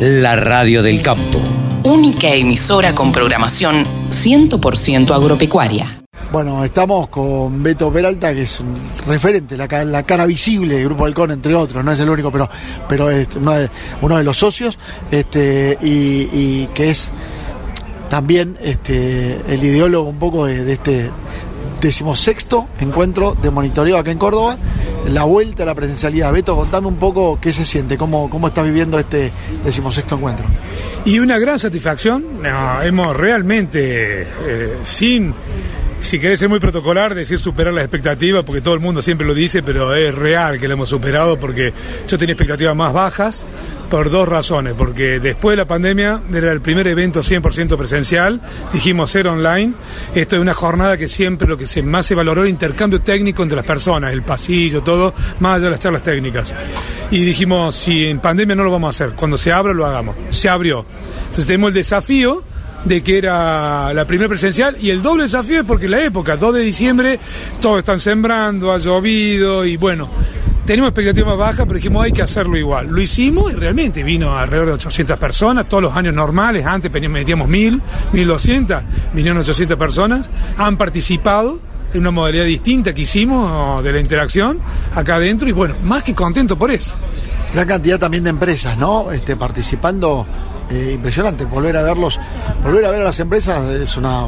la radio del campo. Única emisora con programación 100% agropecuaria. Bueno, estamos con Beto Peralta, que es un referente, la, ca- la cara visible del Grupo Halcón, entre otros, no es el único, pero, pero es uno de, uno de los socios, este, y, y que es también este, el ideólogo un poco de, de este decimosexto encuentro de monitoreo acá en Córdoba, la vuelta a la presencialidad. Beto, contame un poco qué se siente, cómo, cómo estás viviendo este decimosexto encuentro. Y una gran satisfacción, hemos realmente, eh, sin, si querés ser muy protocolar, decir superar las expectativas, porque todo el mundo siempre lo dice, pero es real que lo hemos superado, porque yo tenía expectativas más bajas por dos razones, porque después de la pandemia era el primer evento 100% presencial, dijimos ser online, esto es una jornada que siempre lo que se, más se valoró el intercambio técnico entre las personas, el pasillo, todo, más allá de las charlas técnicas. Y dijimos, si en pandemia no lo vamos a hacer, cuando se abra lo hagamos. Se abrió. Entonces tenemos el desafío de que era la primera presencial y el doble desafío es porque la época, 2 de diciembre, todos están sembrando, ha llovido y bueno, tenemos expectativas bajas, pero dijimos hay que hacerlo igual. Lo hicimos y realmente vino alrededor de 800 personas, todos los años normales, antes metíamos 1000, 1200, vinieron 800 personas, han participado en una modalidad distinta que hicimos de la interacción acá adentro y bueno, más que contento por eso. Gran cantidad también de empresas, ¿no? Este, participando, eh, impresionante. Volver a verlos, volver a ver a las empresas es una,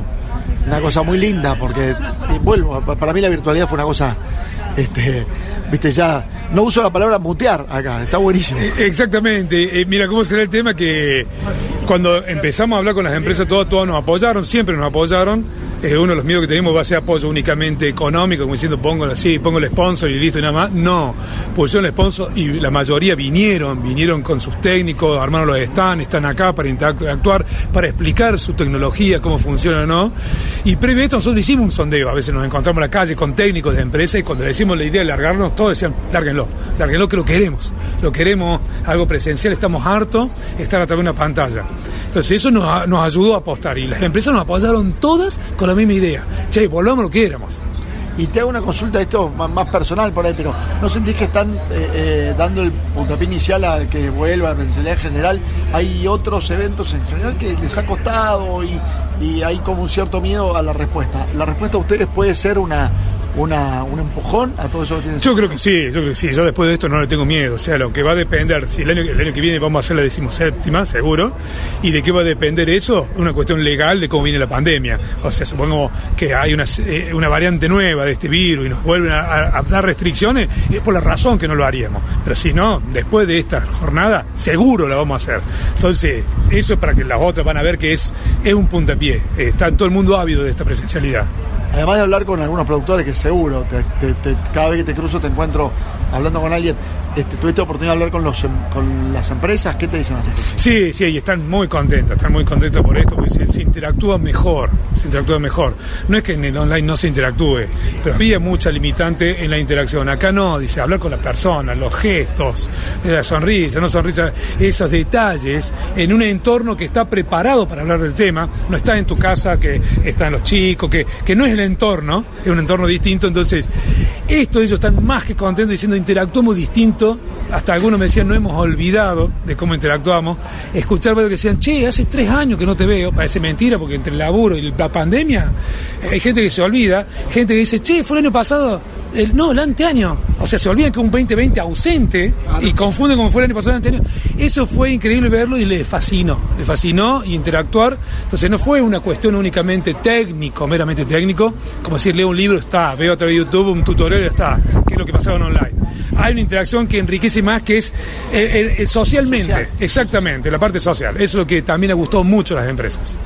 una cosa muy linda, porque, y vuelvo, pa- para mí la virtualidad fue una cosa, este, viste, ya, no uso la palabra mutear acá, está buenísimo. Eh, Exactamente. Eh, mira cómo será el tema que cuando empezamos a hablar con las empresas, todas, todas nos apoyaron, siempre nos apoyaron. Uno de los miedos que tenemos va a ser apoyo únicamente económico, como diciendo pongo así, pongo el sponsor y listo y nada más. No, pusieron el sponsor y la mayoría vinieron, vinieron con sus técnicos, armaron los stands, están acá para interactuar, para explicar su tecnología, cómo funciona o no. Y previo a esto nosotros hicimos un sondeo, a veces nos encontramos en la calle con técnicos de empresas y cuando le decimos la idea de largarnos, todos decían, lárguenlo, lárguenlo que lo queremos, lo queremos, algo presencial, estamos hartos estar a través de una pantalla. Entonces eso nos, nos ayudó a apostar y las empresas nos apoyaron todas con la misma idea. Che, volvamos lo que éramos. Y te hago una consulta, esto más, personal por ahí, pero ¿no sentís que están eh, eh, dando el puntapié inicial a que vuelva a la en general? Hay otros eventos en general que les ha costado y, y hay como un cierto miedo a la respuesta. ¿La respuesta a ustedes puede ser una, una, un empujón a todo eso que? Yo creo que sí, yo creo que sí. Yo después de esto no le tengo miedo. O sea, lo que va a depender, si el año, el año que viene vamos a hacer la decimoséptima, seguro, y de qué va a depender eso, una cuestión legal de cómo viene la pandemia. O sea, supongo que hay una, eh, una variante nueva de este virus y nos vuelven a, dar restricciones, y es por la razón que no lo haríamos. Pero si no, después de esta jornada, seguro la vamos a hacer. Entonces, eso es para que las otras van a ver que es, es un puntapié. Está todo el mundo ávido de esta presencialidad. Además de hablar con algunos productores que seguro, te- cada vez que te cruzo te encuentro hablando con alguien, este, ¿tuviste oportunidad de hablar em- con las empresas? ¿Qué te dicen las empresas? Sí, sí, están muy contentos, están muy contentos por esto, porque se, interactúa mejor, se interactúa mejor. No es que en el online no se interactúe, pero había mucha limitante en la interacción. Acá no, dice, hablar con la persona, los gestos, la sonrisa, no sonrisa, esos detalles, en un entorno que está preparado para hablar del tema, no está en tu casa, que están los chicos, que, que no es el entorno, es un entorno distinto, entonces, esto ellos están más que contentos diciendo, interactuamos distinto, hasta algunos me decían, no hemos olvidado de cómo interactuamos, escuchar varios que decían, che, hace tres años que no te veo, parece mentira, porque entre el laburo y la pandemia, eh, hay gente que se olvida, gente que dice, che, fue el año pasado, el, no, el anteaño, o sea, se olvidan que un 2020 ausente y confunden como fue el año pasado el anteaño, eso fue increíble verlo y le fascinó, le fascinó interactuar, entonces no fue una cuestión únicamente técnico, meramente técnico, como decir, leo un libro, está, veo a través de YouTube un tutorial, está, que es lo que pasaba en online. Hay una interacción que enriquece más, que es eh, eh, eh, socialmente, Social. exactamente, la parte social, eso es lo que también ha gustado mucho a las empresas.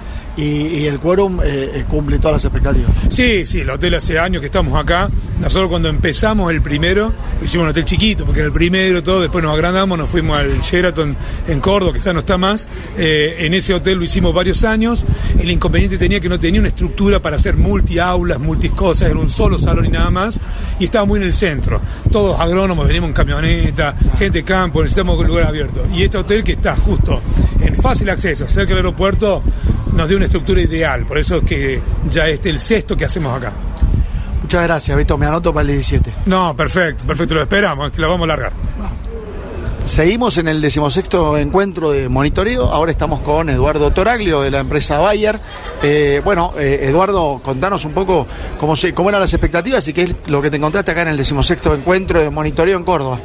Y, y el quórum eh, eh, cumple todas las expectativas. Sí, sí, el hotel hace años que estamos acá. Nosotros cuando empezamos el primero, hicimos un hotel chiquito, porque era el primero, todo, después nos agrandamos, nos fuimos al Sheraton en Córdoba, que ya no está más. Eh, en ese hotel lo hicimos varios años. El inconveniente tenía que no tenía una estructura para hacer multi-aulas, multi-cosas, era un solo salón y nada más. Y estaba muy en el centro. Todos agrónomos, venimos en camioneta, gente de campo, necesitamos un lugar abierto. Y este hotel que está justo en fácil acceso, cerca del aeropuerto, nos dio una estructura ideal. Por eso es que ya este el sexto que hacemos acá. Muchas gracias, Beto. Me anoto para el 17. No, perfecto, perfecto, lo esperamos, es que lo vamos a largar. Seguimos en el decimosexto encuentro de monitoreo. Ahora estamos con Eduardo Toraglio de la empresa Bayer. Eh, bueno, eh, Eduardo, contanos un poco cómo, se, cómo eran las expectativas y qué es lo que te encontraste acá en el decimosexto encuentro de monitoreo en Córdoba.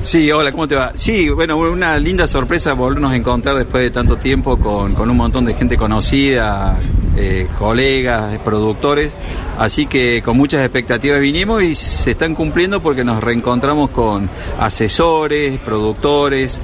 Sí, hola, ¿cómo te va? Sí, bueno, una linda sorpresa volvernos a encontrar después de tanto tiempo con, con un montón de gente conocida, eh, colegas, productores, así que con muchas expectativas vinimos y se están cumpliendo porque nos reencontramos con asesores, productores,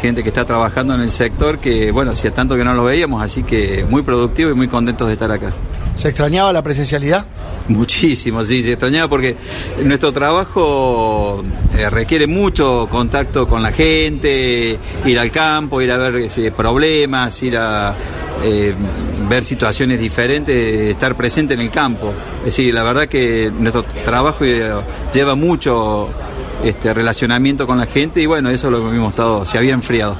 gente que está trabajando en el sector que, bueno, hacía tanto que no los veíamos, así que muy productivo y muy contentos de estar acá. ¿Se extrañaba la presencialidad? Muchísimo, sí, se extrañaba porque nuestro trabajo eh, requiere mucho contacto con la gente, ir al campo, ir a ver ese, problemas, ir a eh, ver situaciones diferentes, estar presente en el campo. Es decir, la verdad que nuestro trabajo eh, lleva mucho este relacionamiento con la gente y bueno, eso lo hemos estado, se había enfriado.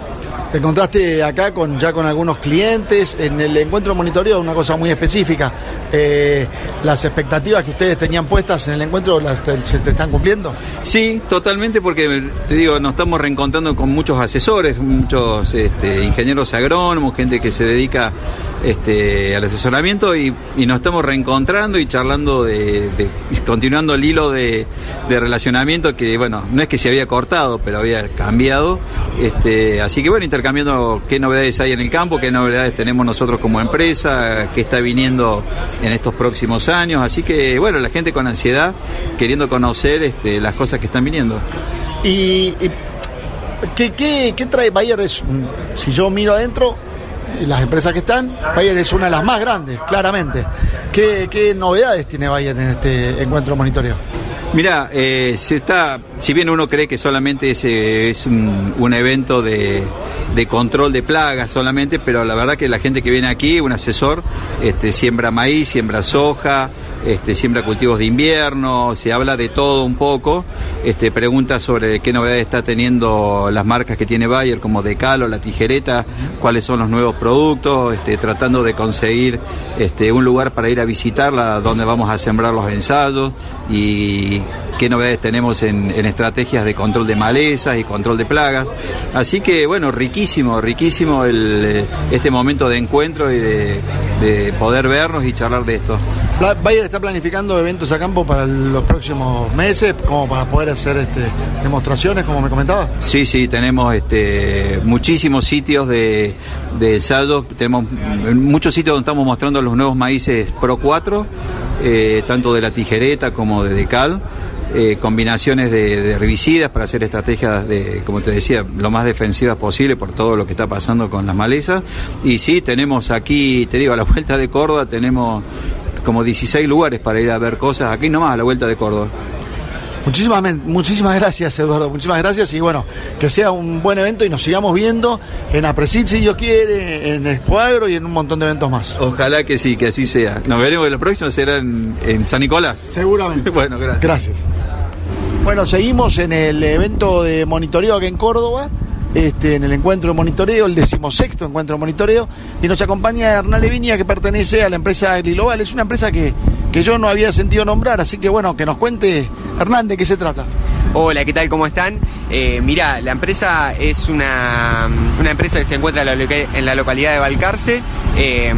Te encontraste acá con ya con algunos clientes en el encuentro monitoreo, una cosa muy específica. Eh, ¿Las expectativas que ustedes tenían puestas en el encuentro se te están cumpliendo? Sí, totalmente, porque te digo, nos estamos reencontrando con muchos asesores, muchos este, ingenieros agrónomos, gente que se dedica este, al asesoramiento y, nos estamos reencontrando y charlando de, continuando el hilo de, relacionamiento que, bueno, no es que se había cortado, pero había cambiado. Este, así que bueno, intercambiando qué novedades hay en el campo, qué novedades tenemos nosotros como empresa, qué está viniendo en estos próximos años. Así que bueno, la gente con ansiedad queriendo conocer este, las cosas que están viniendo. Y, ¿qué, trae Bayer? si yo miro adentro, las empresas que están, Bayer es una de las más grandes, claramente. ¿Qué, qué novedades tiene Bayer en este encuentro monitoreo? Mira, eh, si, está, si bien uno cree que solamente es, es un, evento de, de, control de plagas solamente, pero la verdad que la gente que viene aquí, un asesor, este, siembra maíz, siembra soja, este, siembra cultivos de invierno, se habla de todo un poco, este, pregunta sobre qué novedades está teniendo las marcas que tiene Bayer, como Decalo, la tijereta, cuáles son los nuevos productos, este, tratando de conseguir este, un lugar para ir a visitarla, donde vamos a sembrar los ensayos y qué novedades tenemos en, estrategias de control de malezas y control de plagas. Así que bueno, riquísimo, riquísimo este momento de encuentro y de, poder vernos y charlar de esto. Bayer está planificando eventos a campo para los próximos meses, como para poder hacer este, demostraciones, como me comentabas. Sí, sí, tenemos este, muchísimos sitios de, de tenemos muchos sitios donde estamos mostrando los nuevos maíces Pro 4 eh, tanto de la tijereta como de decal. Eh, combinaciones de, herbicidas para hacer estrategias de, como te decía, lo más defensivas posible por todo lo que está pasando con las malezas. Y sí, tenemos aquí, te digo, a la vuelta de Córdoba tenemos como 16 lugares para ir a ver cosas, aquí nomás a la vuelta de Córdoba. Muchísimas, muchísimas gracias, Eduardo. Muchísimas gracias y bueno, que sea un buen evento y nos sigamos viendo en Apresit, si Dios quiere, en Expoagro y en un montón de eventos más. Ojalá que sí, que así sea. Nos veremos la próxima, será en, en San Nicolás. Seguramente. bueno, gracias. Gracias. Bueno, seguimos en el evento de monitoreo aquí en Córdoba. Este, en el encuentro de monitoreo, el decimosexto encuentro de monitoreo, y nos acompaña Hernán Levinia, que pertenece a la empresa Agriglobal. Es una empresa que, que yo no había sentido nombrar, así que bueno, que nos cuente Hernán de qué se trata. Hola, ¿qué tal? ¿Cómo están? Eh, mira, la empresa es una, una, empresa que se encuentra en la, localidad de Balcarce. Eh,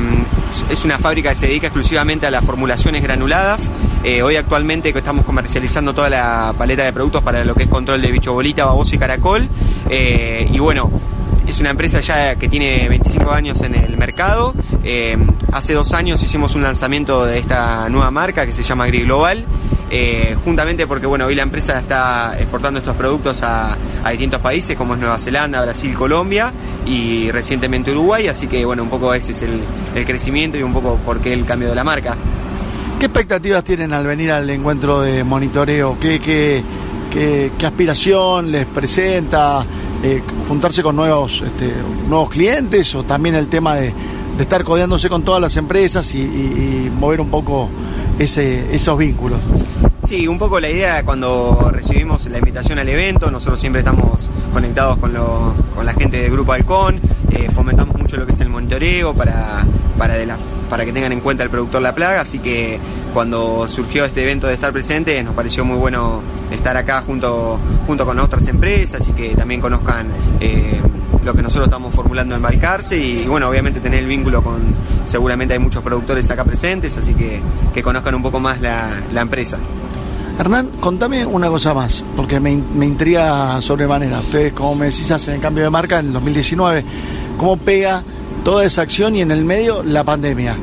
es una fábrica que se dedica exclusivamente a las formulaciones granuladas. Eh, hoy actualmente estamos comercializando toda la paleta de productos para lo que es control de bicho bolita, baboso y caracol. Eh, y bueno, es una empresa ya que tiene 25 años en el mercado. Eh, hace dos años hicimos un lanzamiento de esta nueva marca que se llama Agri Global. juntamente porque bueno, hoy la empresa está exportando estos productos a, distintos países como es Nueva Zelanda, Brasil, Colombia y recientemente Uruguay, así que bueno, un poco ese es el, el crecimiento y un poco por qué el cambio de la marca. ¿Qué expectativas tienen al venir al encuentro de monitoreo? ¿Qué, qué, qué, aspiración les presenta? Eh, ¿Juntarse con nuevos, este, nuevos clientes o también el tema de, estar codeándose con todas las empresas y, mover un poco ese, esos vínculos? Sí, un poco la idea cuando recibimos la invitación al evento, nosotros siempre estamos conectados con, con la gente del Grupo Halcón, eh, fomentamos mucho lo que es el monitoreo para, para que tengan en cuenta el productor La Plaga, así que cuando surgió este evento de estar presente nos pareció muy bueno estar acá junto, junto con otras empresas y que también conozcan eh, lo que nosotros estamos formulando en Balcarce y, bueno, obviamente tener el vínculo con, seguramente hay muchos productores acá presentes, así que que conozcan un poco más la empresa. Hernán, contame una cosa más, porque me, me intriga sobremanera. Ustedes, como me decís, hacen el cambio de marca en el 2019. ¿Cómo pega toda esa acción y en el medio la pandemia?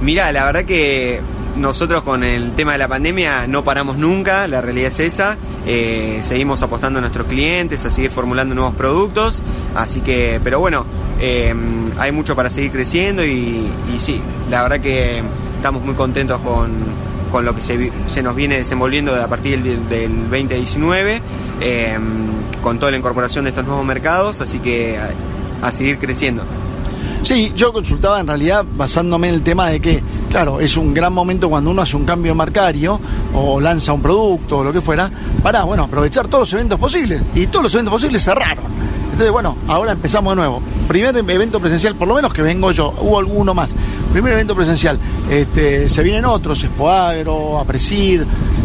Mirá, la verdad que nosotros con el tema de la pandemia no paramos nunca, la realidad es esa. Eh, seguimos apostando a nuestros clientes, a seguir formulando nuevos productos. Así que, pero bueno, eh, hay mucho para seguir creciendo y, sí, la verdad que estamos muy contentos con, con lo que se, nos viene desenvolviendo a partir del, del 2019, eh, con toda la incorporación de estos nuevos mercados. Así que a, a seguir creciendo. Sí, yo consultaba en realidad basándome en el tema de que, claro, es un gran momento cuando uno hace un cambio marcario o lanza un producto o lo que fuera, para, bueno, aprovechar todos los eventos posibles. Y todos los eventos posibles cerraron. Entonces, bueno, ahora empezamos de nuevo. Primer evento presencial, por lo menos que vengo yo, hubo alguno más. Primer evento presencial. Este, se vienen otros, Expoagro, Apresid,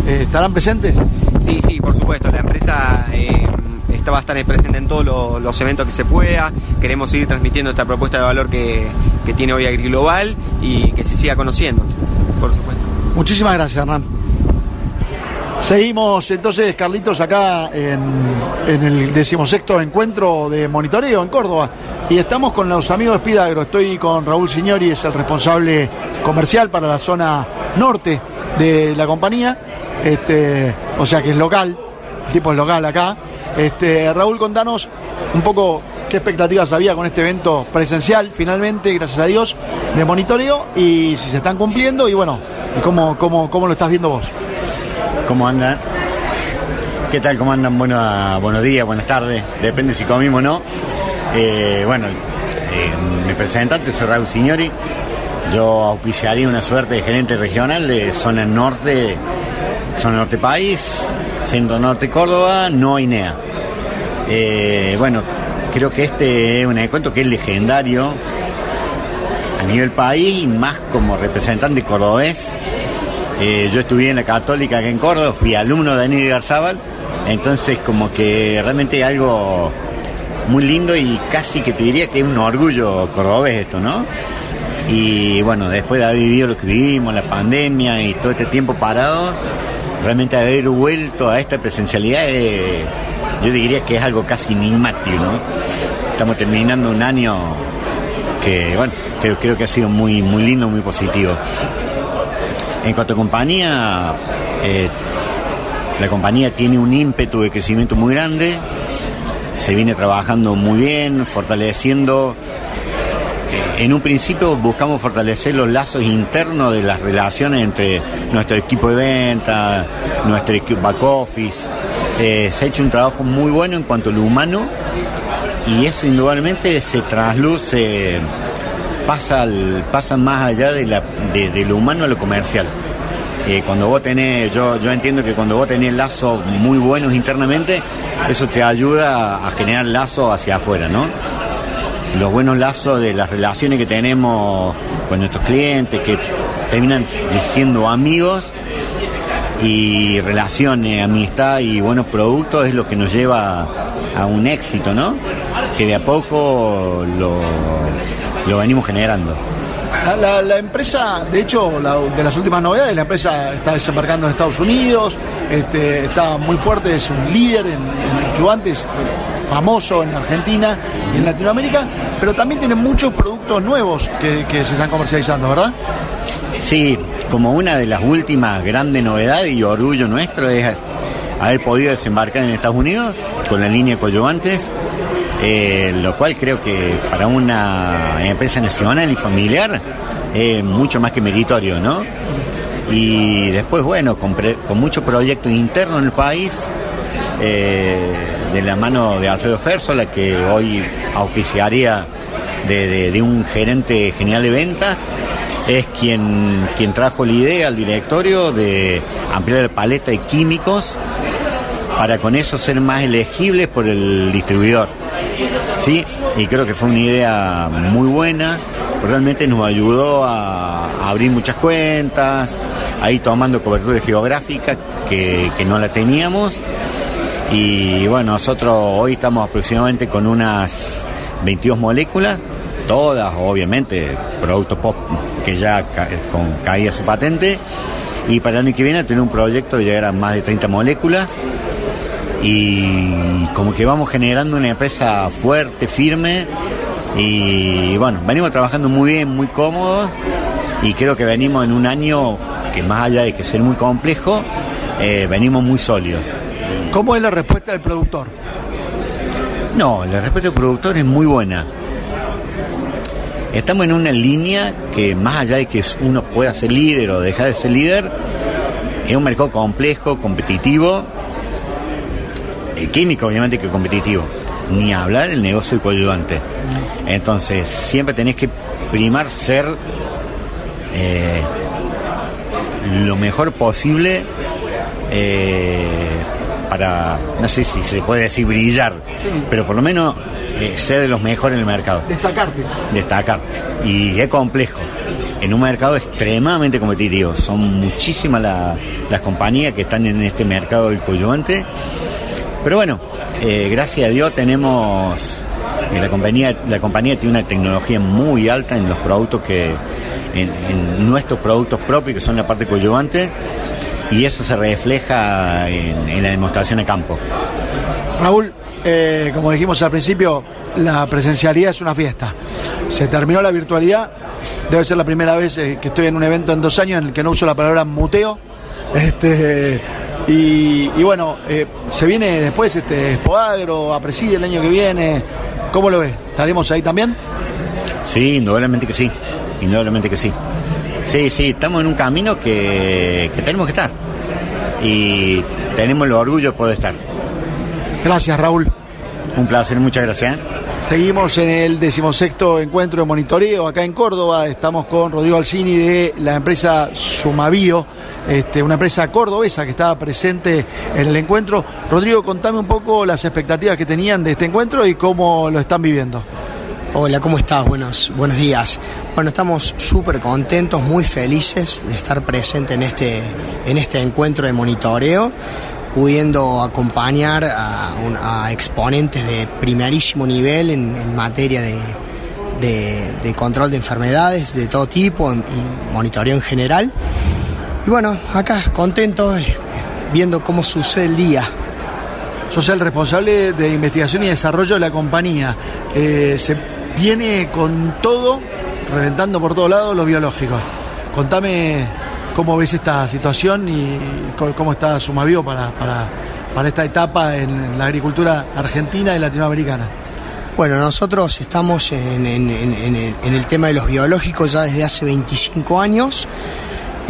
eh, ¿estarán presentes? Sí, sí, por supuesto. La empresa... Eh esta va a estar presente en todos los, los, eventos que se pueda. Queremos seguir transmitiendo esta propuesta de valor que, que tiene hoy AgriGlobal y que se siga conociendo, por supuesto. Muchísimas gracias, Hernán. Seguimos entonces, Carlitos, acá en, el decimosexto encuentro de monitoreo en Córdoba. Y estamos con los amigos de Spidagro. Estoy con Raúl Signori, es el responsable comercial para la zona norte de la compañía. Este, o sea que es local, el tipo es local acá. Este, Raúl, contanos un poco qué expectativas había con este evento presencial, finalmente, gracias a Dios, de monitoreo y si se están cumpliendo y bueno, cómo lo estás viendo vos. ¿Cómo andan? ¿Qué tal? ¿Cómo andan? Bueno, buenos días, buenas tardes, depende si comimos o no. Eh, bueno, eh, mi representante soy Raúl Signori, yo auspiciaría una suerte de gerente regional de zona norte, zona norte país, centro norte Córdoba, no INEA. Eh, bueno, creo que este es un encuentro que es legendario a nivel país, más como representante cordobés. Eh, yo estudié en la Católica acá en Córdoba, fui alumno de Daniel Garzábal, entonces como que realmente algo muy lindo y casi que te diría que es un orgullo cordobés esto, ¿no? Y bueno, después de haber vivido lo que vivimos, la pandemia y todo este tiempo parado, realmente haber vuelto a esta presencialidad, yo diría que es algo casi enigmático, ¿no? Estamos terminando un año que, bueno, creo, creo que ha sido muy, muy lindo, muy positivo. En cuanto a compañía, eh, la compañía tiene un ímpetu de crecimiento muy grande, se viene trabajando muy bien, fortaleciendo. Eh, en un principio buscamos fortalecer los lazos internos de las relaciones entre nuestro equipo de venta, nuestro equipo back office. Eh, se ha hecho un trabajo muy bueno en cuanto a lo humano y eso indudablemente se trasluce, pasa, al, más allá de, la, de, de, lo humano a lo comercial. Eh, cuando vos tenés, yo, yo entiendo que cuando vos tenés lazos muy buenos internamente, eso te ayuda a generar lazos hacia afuera, ¿no? Los buenos lazos de las relaciones que tenemos con nuestros clientes, que terminan siendo amigos, y relaciones, amistad y buenos productos es lo que nos lleva a un éxito, ¿no? Que de a poco lo, lo venimos generando. La, la, empresa, de hecho, la, de las últimas novedades, la empresa está desembarcando en Estados Unidos, este, está muy fuerte, es un líder en, en ayudantes, famoso en Argentina y en Latinoamérica, pero también tiene muchos productos nuevos que, que se están comercializando, ¿verdad? Sí, como una de las últimas grandes novedades y orgullo nuestro es haber podido desembarcar en Estados Unidos con la línea Coyoantes, eh, lo cual creo que para una empresa nacional y familiar es mucho más que meritorio, ¿no? Y después, bueno, con, pre, con mucho proyecto interno en el país, eh, de la mano de Alfredo Fersola, que hoy auspiciaría de, un gerente general de ventas, es quien, quien trajo la idea al directorio de ampliar la paleta de químicos para con eso ser más elegibles por el distribuidor. Sí, y creo que fue una idea muy buena, realmente nos ayudó a, abrir muchas cuentas, ahí tomando cobertura geográfica que, no la teníamos. Y bueno, nosotros hoy estamos aproximadamente con unas 22 moléculas, todas obviamente productos pop que ya ca- con caía su patente. Y para el año que viene tener un proyecto de llegar a más de 30 moléculas. Y como que vamos generando una empresa fuerte, firme. Y bueno, venimos trabajando muy bien, muy cómodos. Y creo que venimos en un año que más allá de que ser muy complejo, eh, venimos muy sólidos. ¿Cómo es la respuesta del productor? No, la respuesta del productor es muy buena. Estamos en una línea que más allá de que uno pueda ser líder o dejar de ser líder, es un mercado complejo, competitivo, eh, químico obviamente que competitivo, ni hablar el negocio de coadyuvante. Entonces, siempre tenés que primar ser eh, lo mejor posible eh, para, no sé si se puede decir brillar, pero por lo menos eh, ser de los mejores en el mercado, Destacarte. destacarte. Y es complejo. En un mercado extremadamente competitivo. Son muchísimas la- las compañías que están en este mercado del coadyuvante. Pero bueno, eh, gracias a Dios tenemos. eh, la, compañía, la compañía tiene una tecnología muy alta en los productos que. En, nuestros productos propios, que son la parte coadyuvante. Y eso se refleja en, la demostración a campo. Raúl, eh, como dijimos al principio, la presencialidad es una fiesta. Se terminó la virtualidad. Debe ser la primera vez que estoy en un evento en dos años en el que no uso la palabra muteo. Este, y, y bueno, eh, se viene después este Spoagro, a Preside el año que viene. ¿Cómo lo ves? ¿Estaremos ahí también? Sí, indudablemente que sí. Indudablemente que sí. Sí, sí, estamos en un camino que, que tenemos que estar. Y tenemos el orgullo de poder estar. Gracias, Raúl. Un placer, muchas gracias. Seguimos en el decimosexto encuentro de monitoreo acá en Córdoba. Estamos con Rodrigo Alcini de la empresa Sumabio, este, una empresa cordobesa que estaba presente en el encuentro. Rodrigo, contame un poco las expectativas que tenían de este encuentro y cómo lo están viviendo. Hola, ¿cómo estás? Buenos, buenos días. Bueno, estamos súper contentos, muy felices de estar presentes en este, en este encuentro de monitoreo, pudiendo acompañar a, exponentes de primerísimo nivel en, materia de, control de enfermedades de todo tipo y monitoreo en general. Y bueno, acá contento eh, viendo cómo sucede el día. Sos el responsable de investigación y desarrollo de la compañía. Eh, se viene con todo, reventando por todos lados los biológicos. Contame cómo ves esta situación y cómo está Sumavio para, para, para esta etapa en la agricultura argentina y latinoamericana. Bueno, nosotros estamos en, el, tema de los biológicos ya desde hace 25 años.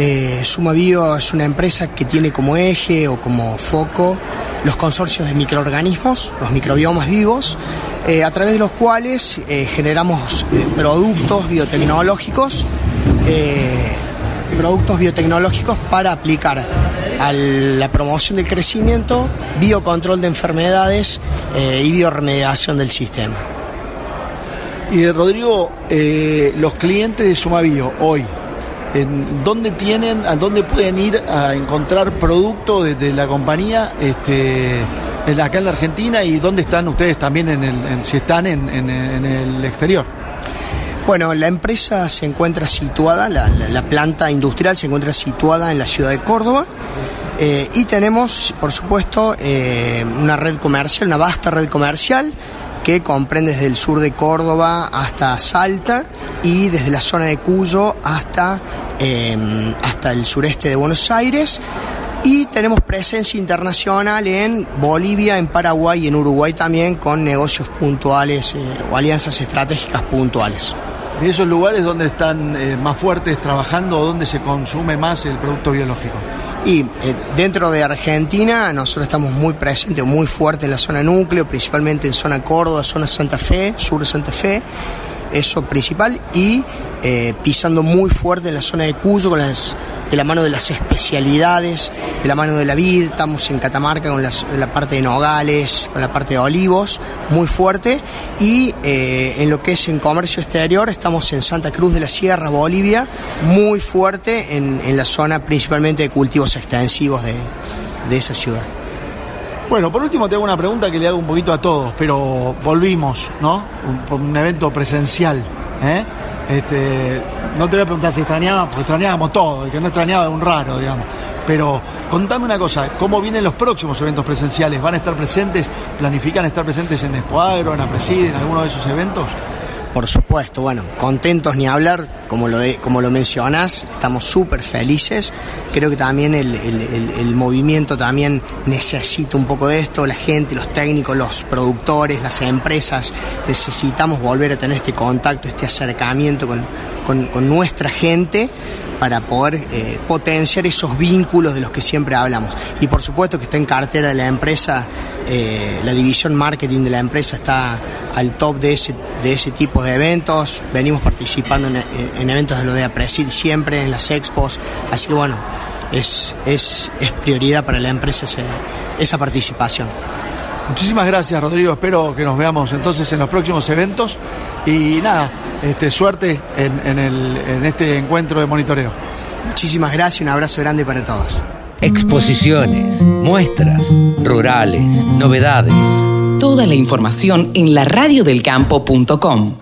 Eh, es una empresa que tiene como eje o como foco los consorcios de microorganismos, los microbiomas vivos, eh, a través de los cuales eh, generamos eh, productos biotecnológicos, productos biotecnológicos para aplicar a la promoción del crecimiento, biocontrol de enfermedades eh, y bioremediación del sistema. Y eh, Rodrigo, eh, los clientes de Sumavio hoy, ¿en ¿dónde tienen, a dónde pueden ir a encontrar producto de, de la compañía este, en- acá en la Argentina y dónde están ustedes también, en el, si están en- en el exterior? Bueno, la empresa se encuentra situada, la, la- la planta industrial se encuentra situada en la ciudad de Córdoba eh, y tenemos, por supuesto, eh, una red comercial, una vasta red comercial que comprende desde el sur de Córdoba hasta Salta y desde la zona de Cuyo hasta, eh, hasta el sureste de Buenos Aires. Y tenemos presencia internacional en Bolivia, en Paraguay y en Uruguay también con negocios puntuales eh, o alianzas estratégicas puntuales. De esos lugares donde están eh, más fuertes trabajando o donde se consume más el producto biológico. Y eh, dentro de Argentina nosotros estamos muy presentes, muy fuertes en la zona núcleo, principalmente en zona Córdoba, zona Santa Fe, sur de Santa Fe. eso principal, y eh, pisando muy fuerte en la zona de Cuyo, con las, de la mano de las especialidades, de la mano de la vid, estamos en Catamarca con la parte de nogales, con la parte de olivos, muy fuerte, y eh, en lo que es en comercio exterior, estamos en Santa Cruz de la Sierra, Bolivia, muy fuerte en, en la zona principalmente de cultivos extensivos de, de esa ciudad. Bueno, por último te hago una pregunta que le hago un poquito a todos, pero volvimos, ¿no? Un, un evento presencial. ¿Eh? Este, no te voy a preguntar si extrañaba, porque extrañábamos todo, el que no extrañaba es un raro, digamos. Pero contame una cosa, ¿cómo vienen los próximos eventos presenciales? ¿Van a estar presentes, planifican estar presentes en Expoagro, en Apreside, en alguno de esos eventos? Por supuesto, bueno, contentos ni hablar, como lo, de, como lo mencionas, estamos súper felices. Creo que también el, el- el- movimiento también necesita un poco de esto, la gente, los técnicos, los productores, las empresas, necesitamos volver a tener este contacto, este acercamiento con, con- con nuestra gente para poder eh, potenciar esos vínculos de los que siempre hablamos. Y por supuesto que está en cartera de la empresa, eh, la división marketing de la empresa está al top de ese, de ese tipo de eventos. Venimos participando en, en eventos de lo de Apresid siempre, en las expos. Así que bueno, es, es, es prioridad para la empresa ese- esa participación. Muchísimas gracias, Rodrigo. Espero que nos veamos entonces en los próximos eventos. Y nada, este, suerte en, en el- en este encuentro de monitoreo. Muchísimas gracias y un abrazo grande para todos. Exposiciones, muestras, rurales, novedades. Toda la información en laradiodelcampo.com.